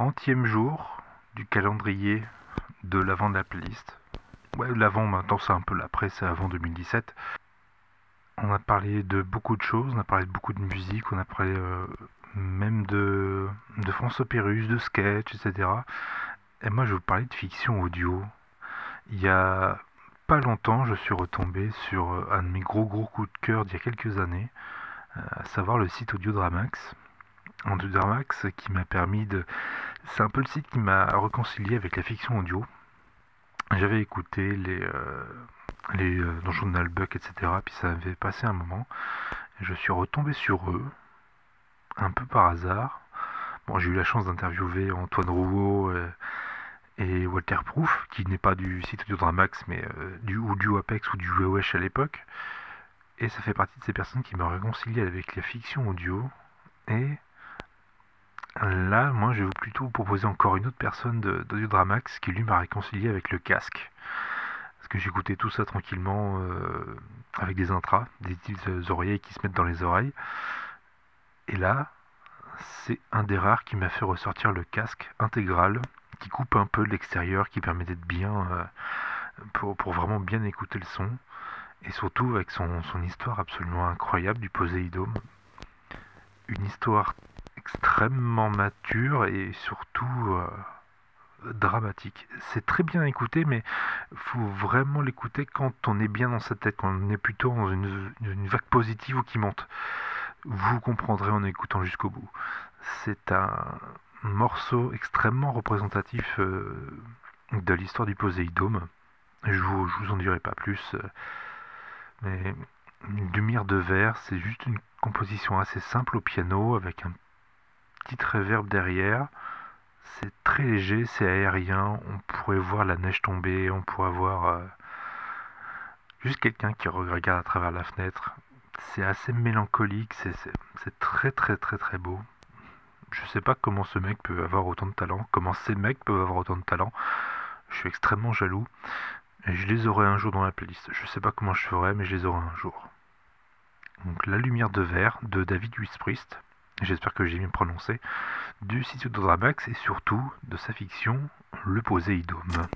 30e jour du calendrier de l'avant de la playlist. Ouais, l'avant maintenant c'est un peu l'après, c'est avant 2017. On a parlé de beaucoup de choses, on a parlé de beaucoup de musique, on a parlé euh, même de, de François Pérus, de sketch, etc. Et moi je vais vous parler de fiction audio. Il y a pas longtemps, je suis retombé sur euh, un de mes gros gros coups de cœur d'il y a quelques années, euh, à savoir le site Audio Dramax. Audio Dramax qui m'a permis de... C'est un peu le site qui m'a réconcilié avec la fiction audio. J'avais écouté les, euh, les euh, Donjons de Nalbuck, etc. Puis ça avait passé un moment. Je suis retombé sur eux, un peu par hasard. Bon, j'ai eu la chance d'interviewer Antoine Rouault euh, et Walter Proof, qui n'est pas du site Audio Dramax, mais du, ou du Apex ou du Wewesh à l'époque. Et ça fait partie de ces personnes qui m'ont réconcilié avec la fiction audio. Et là, moi, je vais plutôt vous proposer encore une autre personne de- d'Audio Dramax qui lui m'a réconcilié avec le casque. Parce que j'écoutais tout ça tranquillement euh, avec des intras, des petites oreillettes qui se mettent dans les oreilles. Et là, c'est un des rares qui m'a fait ressortir le casque intégral, qui coupe un peu l'extérieur, qui permet d'être bien, euh, pour, pour vraiment bien écouter le son. Et surtout avec son, son histoire absolument incroyable du Poséidome. Une histoire extrêmement mature et surtout euh, dramatique. C'est très bien écouté, mais faut vraiment l'écouter quand on est bien dans sa tête, quand on est plutôt dans une, vague positive ou qui monte. Vous comprendrez en écoutant jusqu'au bout. C'est un morceau extrêmement représentatif euh, de l'histoire du Poséidome. Je vous, je vous en dirai pas plus. euh, mais une lumière de verre, c'est juste une composition assez simple au piano avec un petit reverb derrière. C'est très léger, c'est aérien. On pourrait voir la neige tomber, on pourrait voir euh, juste quelqu'un qui regarde à travers la fenêtre. C'est assez mélancolique, c'est très très très très beau. Je sais pas comment ce mec peut avoir autant de talent, comment ces mecs peuvent avoir autant de talent. Je suis extrêmement jaloux. Je les aurai un jour dans la playlist. Je sais pas comment je ferai, mais je les aurai un jour. Donc La Lumière de Verre de David Wisprist. J'espère que j'ai bien prononcé. Du site de Dramax et surtout de sa fiction Le Poséidome.